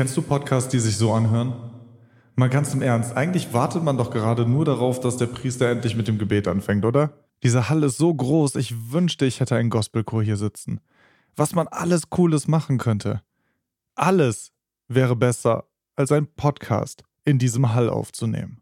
Kennst du Podcasts, die sich so anhören? Mal ganz im Ernst, eigentlich wartet man doch gerade nur darauf, dass der Priester endlich mit dem Gebet anfängt, oder? Diese Halle ist so groß, ich wünschte, ich hätte einen Gospelchor hier sitzen. Was man alles Cooles machen könnte. Alles wäre besser, als ein Podcast in diesem Hall aufzunehmen.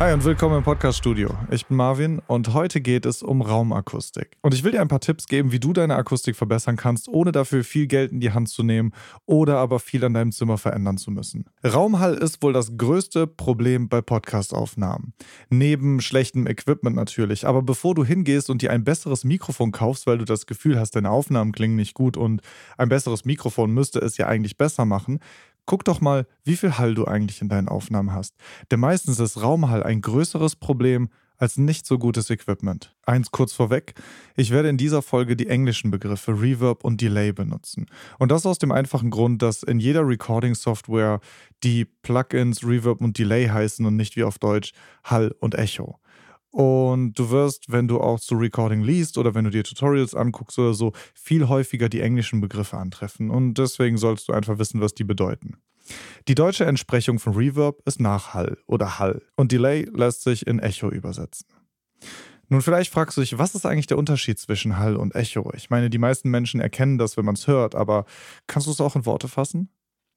Hi und willkommen im Podcast-Studio. Ich bin Marvin und heute geht es um Raumakustik. Und ich will dir ein paar Tipps geben, wie du deine Akustik verbessern kannst, ohne dafür viel Geld in die Hand zu nehmen oder aber viel an deinem Zimmer verändern zu müssen. Raumhall ist wohl das größte Problem bei Podcast-Aufnahmen. Neben schlechtem Equipment natürlich. Aber bevor du hingehst und dir ein besseres Mikrofon kaufst, weil du das Gefühl hast, deine Aufnahmen klingen nicht gut und ein besseres Mikrofon müsste es ja eigentlich besser machen, Guck doch mal, wie viel Hall du eigentlich in deinen Aufnahmen hast. Denn meistens ist Raumhall ein größeres Problem als nicht so gutes Equipment. Eins kurz vorweg, ich werde in dieser Folge die englischen Begriffe Reverb und Delay benutzen. Und das aus dem einfachen Grund, dass in jeder Recording-Software die Plugins Reverb und Delay heißen und nicht wie auf Deutsch Hall und Echo. Und du wirst, wenn du auch zu Recording liest oder wenn du dir Tutorials anguckst oder so, viel häufiger die englischen Begriffe antreffen. Und deswegen sollst du einfach wissen, was die bedeuten. Die deutsche Entsprechung von Reverb ist Nachhall oder Hall und Delay lässt sich in Echo übersetzen. Nun, vielleicht fragst du dich, was ist eigentlich der Unterschied zwischen Hall und Echo? Ich meine, die meisten Menschen erkennen das, wenn man es hört, aber kannst du es auch in Worte fassen?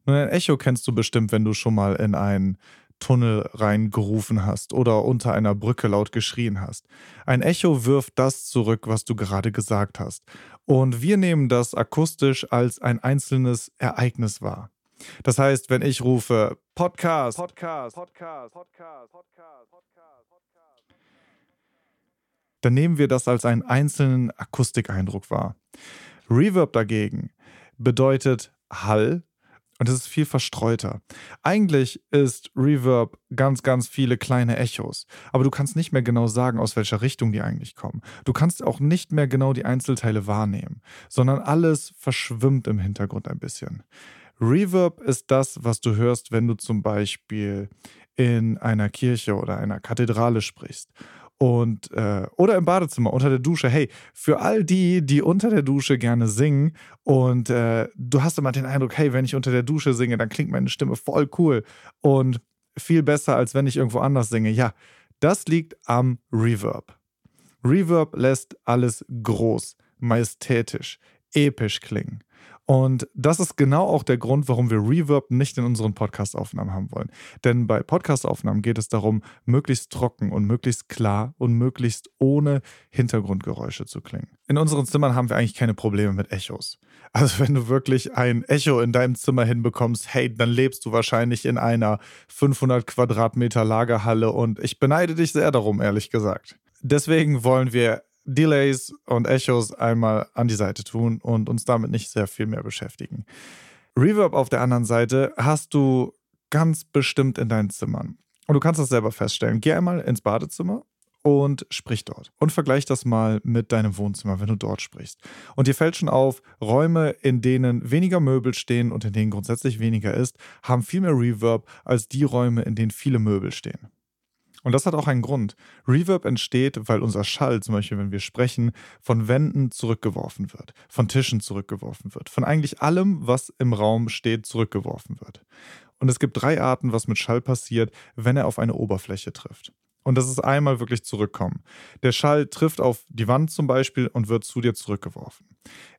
Nun, ein Echo kennst du bestimmt, wenn du schon mal in ein Tunnel reingerufen hast oder unter einer Brücke laut geschrien hast. Ein Echo wirft das zurück, was du gerade gesagt hast. Und wir nehmen das akustisch als ein einzelnes Ereignis wahr. Das heißt, wenn ich rufe Podcast, Podcast, Podcast, Podcast, Podcast, Podcast, dann nehmen wir das als einen einzelnen Akustikeindruck wahr. Reverb dagegen bedeutet Hall, und es ist viel verstreuter. Eigentlich ist Reverb ganz, ganz viele kleine Echos. Aber du kannst nicht mehr genau sagen, aus welcher Richtung die eigentlich kommen. Du kannst auch nicht mehr genau die Einzelteile wahrnehmen, sondern alles verschwimmt im Hintergrund ein bisschen. Reverb ist das, was du hörst, wenn du zum Beispiel in einer Kirche oder einer Kathedrale sprichst und äh, oder im Badezimmer unter der Dusche. Hey, für all die, die unter der Dusche gerne singen und äh, du hast immer den Eindruck, hey, wenn ich unter der Dusche singe, dann klingt meine Stimme voll cool und viel besser, als wenn ich irgendwo anders singe. Ja, das liegt am Reverb. Reverb lässt alles groß, majestätisch, episch klingen. Und das ist genau auch der Grund, warum wir Reverb nicht in unseren Podcast-Aufnahmen haben wollen. Denn bei Podcast-Aufnahmen geht es darum, möglichst trocken und möglichst klar und möglichst ohne Hintergrundgeräusche zu klingen. In unseren Zimmern haben wir eigentlich keine Probleme mit Echos. Also wenn du wirklich ein Echo in deinem Zimmer hinbekommst, hey, dann lebst du wahrscheinlich in einer 500 Quadratmeter Lagerhalle und ich beneide dich sehr darum, ehrlich gesagt. Deswegen wollen wir Delays und Echos einmal an die Seite tun und uns damit nicht sehr viel mehr beschäftigen. Reverb auf der anderen Seite hast du ganz bestimmt in deinen Zimmern. Und du kannst das selber feststellen. Geh einmal ins Badezimmer und sprich dort. Und vergleich das mal mit deinem Wohnzimmer, wenn du dort sprichst. Und dir fällt schon auf, Räume, in denen weniger Möbel stehen und in denen grundsätzlich weniger ist, haben viel mehr Reverb als die Räume, in denen viele Möbel stehen. Und das hat auch einen Grund. Reverb entsteht, weil unser Schall, zum Beispiel wenn wir sprechen, von Wänden zurückgeworfen wird, von Tischen zurückgeworfen wird, von eigentlich allem, was im Raum steht, zurückgeworfen wird. Und es gibt drei Arten, was mit Schall passiert, wenn er auf eine Oberfläche trifft. Und das ist einmal wirklich zurückkommen. Der Schall trifft auf die Wand zum Beispiel und wird zu dir zurückgeworfen.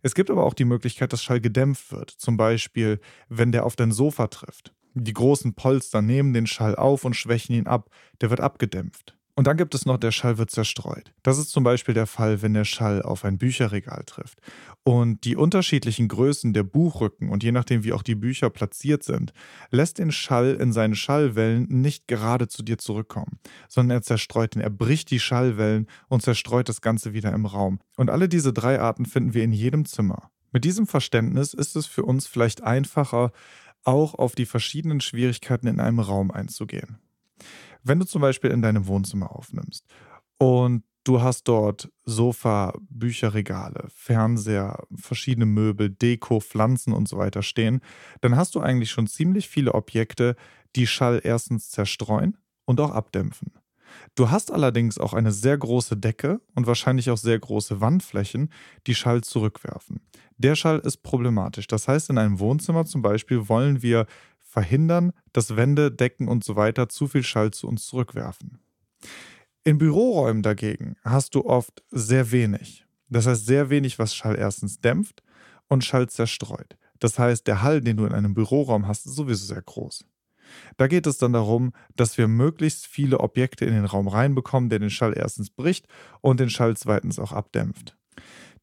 Es gibt aber auch die Möglichkeit, dass Schall gedämpft wird. Zum Beispiel, wenn der auf dein Sofa trifft. Die großen Polster nehmen den Schall auf und schwächen ihn ab. Der wird abgedämpft. Und dann gibt es noch, der Schall wird zerstreut. Das ist zum Beispiel der Fall, wenn der Schall auf ein Bücherregal trifft. Und die unterschiedlichen Größen der Buchrücken und je nachdem, wie auch die Bücher platziert sind, lässt den Schall in seinen Schallwellen nicht gerade zu dir zurückkommen, sondern er zerstreut ihn. Er bricht die Schallwellen und zerstreut das Ganze wieder im Raum. Und alle diese drei Arten finden wir in jedem Zimmer. Mit diesem Verständnis ist es für uns vielleicht einfacher, auch auf die verschiedenen Schwierigkeiten in einem Raum einzugehen. Wenn du zum Beispiel in deinem Wohnzimmer aufnimmst und Du hast dort Sofa, Bücherregale, Fernseher, verschiedene Möbel, Deko, Pflanzen und so weiter stehen. Dann hast du eigentlich schon ziemlich viele Objekte, die Schall erstens zerstreuen und auch abdämpfen. Du hast allerdings auch eine sehr große Decke und wahrscheinlich auch sehr große Wandflächen, die Schall zurückwerfen. Der Schall ist problematisch. Das heißt, in einem Wohnzimmer zum Beispiel wollen wir verhindern, dass Wände, Decken und so weiter zu viel Schall zu uns zurückwerfen. In Büroräumen dagegen hast du oft sehr wenig. Das heißt, sehr wenig, was Schall erstens dämpft und Schall zerstreut. Das heißt, der Hall, den du in einem Büroraum hast, ist sowieso sehr groß. Da geht es dann darum, dass wir möglichst viele Objekte in den Raum reinbekommen, der den Schall erstens bricht und den Schall zweitens auch abdämpft.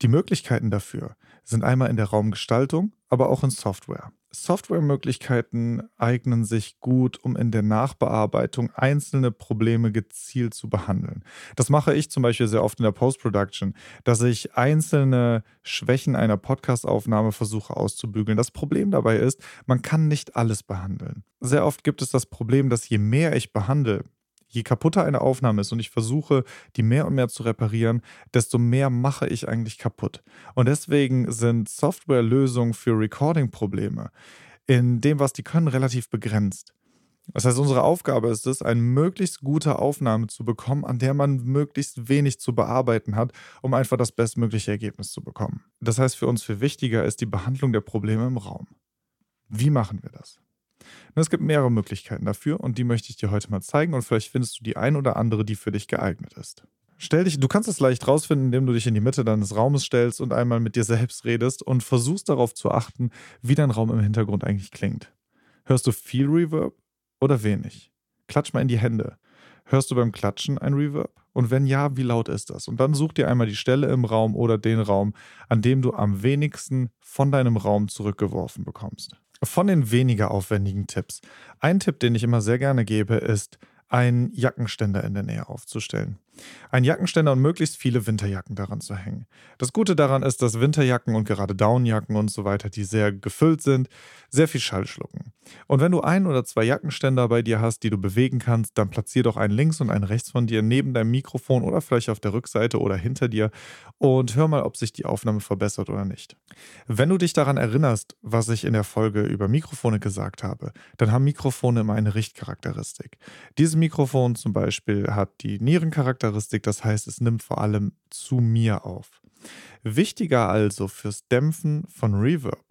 Die Möglichkeiten dafür sind einmal in der Raumgestaltung, aber auch in Software. Softwaremöglichkeiten eignen sich gut, um in der Nachbearbeitung einzelne Probleme gezielt zu behandeln. Das mache ich zum Beispiel sehr oft in der Post-Production, dass ich einzelne Schwächen einer Podcastaufnahme versuche auszubügeln. Das Problem dabei ist, man kann nicht alles behandeln. Sehr oft gibt es das Problem, dass je mehr ich behandle, je kaputter eine Aufnahme ist und ich versuche, die mehr und mehr zu reparieren, desto mehr mache ich eigentlich kaputt. Und deswegen sind Softwarelösungen für Recording-Probleme in dem, was die können, relativ begrenzt. Das heißt, unsere Aufgabe ist es, eine möglichst gute Aufnahme zu bekommen, an der man möglichst wenig zu bearbeiten hat, um einfach das bestmögliche Ergebnis zu bekommen. Das heißt, für uns viel wichtiger ist die Behandlung der Probleme im Raum. Wie machen wir das? Es gibt mehrere Möglichkeiten dafür und die möchte ich dir heute mal zeigen und vielleicht findest du die ein oder andere, die für dich geeignet ist. Stell dich, du kannst es leicht rausfinden, indem du dich in die Mitte deines Raumes stellst und einmal mit dir selbst redest und versuchst darauf zu achten, wie dein Raum im Hintergrund eigentlich klingt. Hörst du viel Reverb oder wenig? Klatsch mal in die Hände. Hörst du beim Klatschen ein Reverb? Und wenn ja, wie laut ist das? Und dann such dir einmal die Stelle im Raum oder den Raum, an dem du am wenigsten von deinem Raum zurückgeworfen bekommst. Von den weniger aufwendigen Tipps. Ein Tipp, den ich immer sehr gerne gebe, ist, einen Jackenständer in der Nähe aufzustellen. Ein Jackenständer und möglichst viele Winterjacken daran zu hängen. Das Gute daran ist, dass Winterjacken und gerade Downjacken und so weiter, die sehr gefüllt sind, sehr viel Schall schlucken. Und wenn du ein oder zwei Jackenständer bei dir hast, die du bewegen kannst, dann platzier doch einen links und einen rechts von dir neben deinem Mikrofon oder vielleicht auf der Rückseite oder hinter dir und hör mal, ob sich die Aufnahme verbessert oder nicht. Wenn du dich daran erinnerst, was ich in der Folge über Mikrofone gesagt habe, dann haben Mikrofone immer eine Richtcharakteristik. Dieses Mikrofon zum Beispiel hat die Nierencharakteristik, das heißt, es nimmt vor allem zu mir auf. Wichtiger also fürs Dämpfen von Reverb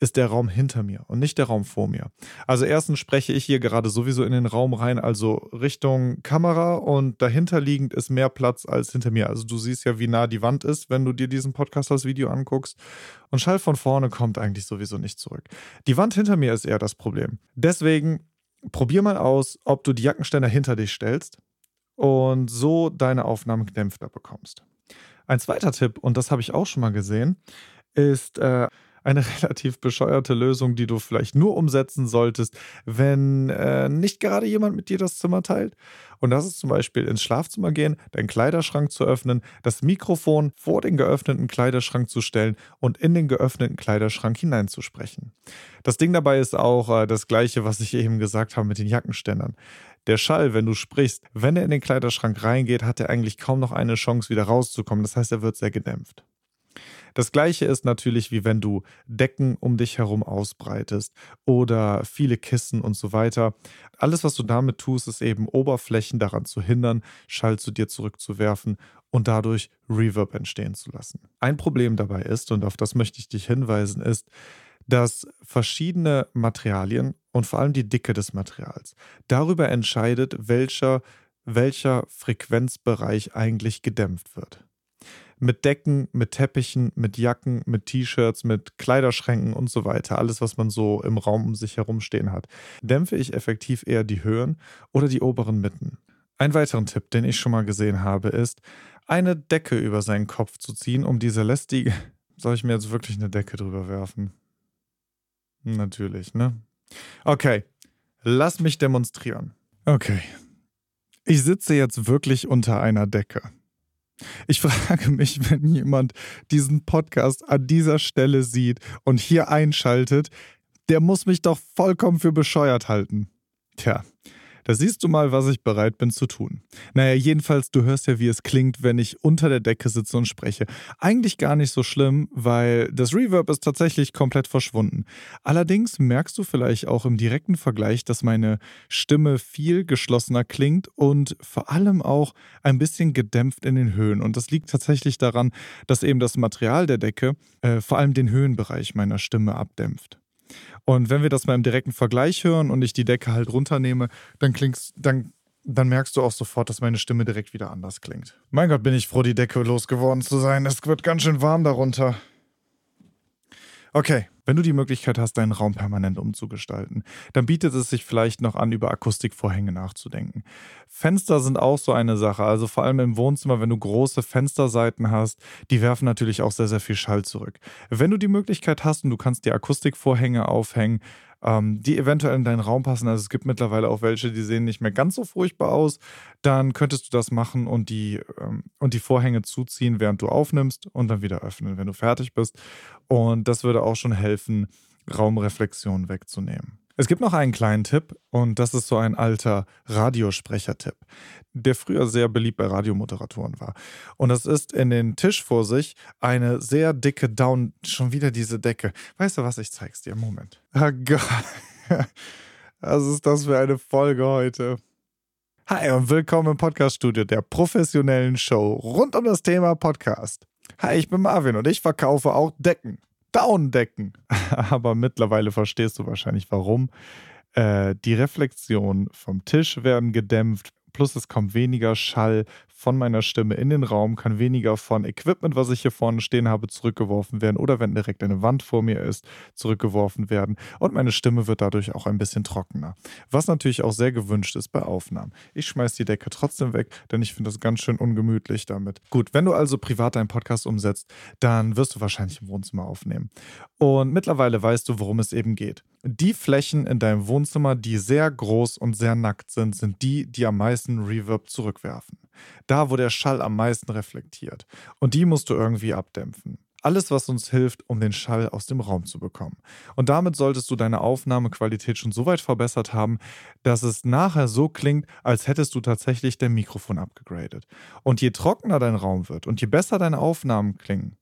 ist der Raum hinter mir und nicht der Raum vor mir. Also erstens spreche ich hier gerade sowieso in den Raum rein, also Richtung Kamera und dahinter liegend ist mehr Platz als hinter mir. Also du siehst ja, wie nah die Wand ist, wenn du dir diesen Podcast als Video anguckst. Und Schall von vorne kommt eigentlich sowieso nicht zurück. Die Wand hinter mir ist eher das Problem. Deswegen probier mal aus, ob du die Jackenständer hinter dich stellst und so deine Aufnahmen gedämpfter bekommst. Ein zweiter Tipp, und das habe ich auch schon mal gesehen, ist äh, eine relativ bescheuerte Lösung, die du vielleicht nur umsetzen solltest, wenn äh, nicht gerade jemand mit dir das Zimmer teilt. Und das ist zum Beispiel ins Schlafzimmer gehen, deinen Kleiderschrank zu öffnen, das Mikrofon vor den geöffneten Kleiderschrank zu stellen und in den geöffneten Kleiderschrank hineinzusprechen. Das Ding dabei ist auch äh, das gleiche, was ich eben gesagt habe mit den Jackenständern. Der Schall, wenn du sprichst, wenn er in den Kleiderschrank reingeht, hat er eigentlich kaum noch eine Chance, wieder rauszukommen. Das heißt, er wird sehr gedämpft. Das gleiche ist natürlich, wie wenn du Decken um dich herum ausbreitest oder viele Kissen und so weiter. Alles, was du damit tust, ist eben Oberflächen daran zu hindern, Schall zu dir zurückzuwerfen und dadurch Reverb entstehen zu lassen. Ein Problem dabei ist, und auf das möchte ich dich hinweisen, ist, dass verschiedene Materialien und vor allem die Dicke des Materials darüber entscheidet, welcher, welcher Frequenzbereich eigentlich gedämpft wird mit Decken, mit Teppichen, mit Jacken, mit T-Shirts, mit Kleiderschränken und so weiter, alles, was man so im Raum um sich herum stehen hat, dämpfe ich effektiv eher die Höhen oder die oberen Mitten. Ein weiterer Tipp, den ich schon mal gesehen habe, ist, eine Decke über seinen Kopf zu ziehen, um diese lästige. Soll ich mir jetzt wirklich eine Decke drüber werfen? Natürlich, ne? Okay, lass mich demonstrieren. Okay. Ich sitze jetzt wirklich unter einer Decke. Ich frage mich, wenn jemand diesen Podcast an dieser Stelle sieht und hier einschaltet, der muss mich doch vollkommen für bescheuert halten. Tja, Da siehst du mal, was ich bereit bin zu tun. Naja, jedenfalls, du hörst ja, wie es klingt, wenn ich unter der Decke sitze und spreche. Eigentlich gar nicht so schlimm, weil das Reverb ist tatsächlich komplett verschwunden. Allerdings merkst du vielleicht auch im direkten Vergleich, dass meine Stimme viel geschlossener klingt und vor allem auch ein bisschen gedämpft in den Höhen. Und das liegt tatsächlich daran, dass eben das Material der Decke äh, vor allem den Höhenbereich meiner Stimme abdämpft. Und wenn wir das mal im direkten Vergleich hören und ich die Decke halt runternehme, dann klingt's, dann, dann merkst du auch sofort, dass meine Stimme direkt wieder anders klingt. Mein Gott, bin ich froh, die Decke losgeworden zu sein. Es wird ganz schön warm darunter. Okay, wenn du die Möglichkeit hast, deinen Raum permanent umzugestalten, dann bietet es sich vielleicht noch an, über Akustikvorhänge nachzudenken. Fenster sind auch so eine Sache, also vor allem im Wohnzimmer, wenn du große Fensterseiten hast, die werfen natürlich auch sehr, sehr viel Schall zurück. Wenn du die Möglichkeit hast und du kannst dir Akustikvorhänge aufhängen, ähm, die eventuell in deinen Raum passen. Also es gibt mittlerweile auch welche, die sehen nicht mehr ganz so furchtbar aus. Dann könntest du das machen und die, ähm, und die Vorhänge zuziehen, während du aufnimmst und dann wieder öffnen, wenn du fertig bist. Und das würde auch schon helfen, Raumreflexion wegzunehmen. Es gibt noch einen kleinen Tipp und das ist so ein alter Radiosprecher-Tipp, der früher sehr beliebt bei Radiomoderatoren war. Und das ist in den Tisch vor sich eine sehr dicke Down, schon wieder diese Decke. Weißt du was, ich zeig's dir. Moment. Oh Gott. Was ist das für eine Folge heute? Hi und willkommen im Podcast-Studio der professionellen Show rund um das Thema Podcast. Hi, ich bin Marvin und ich verkaufe auch Decken. Downdecken. Aber mittlerweile verstehst du wahrscheinlich warum. Äh, die Reflexionen vom Tisch werden gedämpft, plus es kommt weniger Schall von meiner Stimme in den Raum, kann weniger von Equipment, was ich hier vorne stehen habe, zurückgeworfen werden oder wenn direkt eine Wand vor mir ist, zurückgeworfen werden und meine Stimme wird dadurch auch ein bisschen trockener. Was natürlich auch sehr gewünscht ist bei Aufnahmen. Ich schmeiße die Decke trotzdem weg, denn ich finde das ganz schön ungemütlich damit. Gut, wenn du also privat deinen Podcast umsetzt, dann wirst du wahrscheinlich im Wohnzimmer aufnehmen. Und mittlerweile weißt du, worum es eben geht. Die Flächen in deinem Wohnzimmer, die sehr groß und sehr nackt sind, sind die, die am meisten Reverb zurückwerfen. Da, wo der Schall am meisten reflektiert. Und die musst du irgendwie abdämpfen. Alles, was uns hilft, um den Schall aus dem Raum zu bekommen. Und damit solltest du deine Aufnahmequalität schon so weit verbessert haben, dass es nachher so klingt, als hättest du tatsächlich dein Mikrofon abgegradet. Und je trockener dein Raum wird und je besser deine Aufnahmen klingen,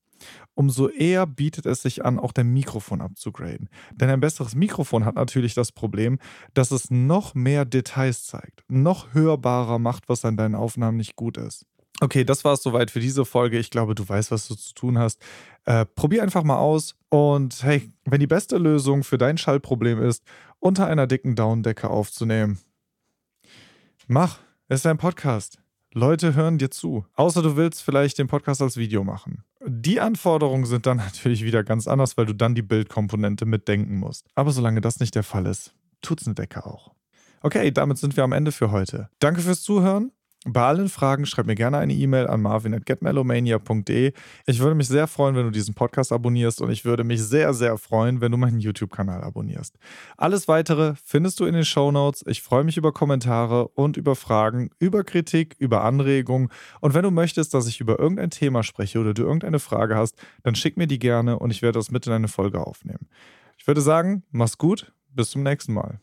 umso eher bietet es sich an, auch dein Mikrofon abzugraden. Denn ein besseres Mikrofon hat natürlich das Problem, dass es noch mehr Details zeigt, noch hörbarer macht, was an deinen Aufnahmen nicht gut ist. Okay, das war es soweit für diese Folge. Ich glaube, du weißt, was du zu tun hast. Äh, probier einfach mal aus. Und hey, wenn die beste Lösung für dein Schallproblem ist, unter einer dicken Daunendecke aufzunehmen, mach. Es ist ein Podcast. Leute hören dir zu. Außer du willst vielleicht den Podcast als Video machen. Die Anforderungen sind dann natürlich wieder ganz anders, weil du dann die Bildkomponente mitdenken musst. Aber solange das nicht der Fall ist, tut's eine Decke auch. Okay, damit sind wir am Ende für heute. Danke fürs Zuhören. Bei allen Fragen schreib mir gerne eine E-Mail an marvin.getmelomania.de. Ich würde mich sehr freuen, wenn du diesen Podcast abonnierst und ich würde mich sehr, sehr freuen, wenn du meinen YouTube-Kanal abonnierst. Alles weitere findest du in den Show Notes. Ich freue mich über Kommentare und über Fragen, über Kritik, über Anregungen. Und wenn du möchtest, dass ich über irgendein Thema spreche oder du irgendeine Frage hast, dann schick mir die gerne und ich werde das mit in eine Folge aufnehmen. Ich würde sagen, mach's gut, bis zum nächsten Mal.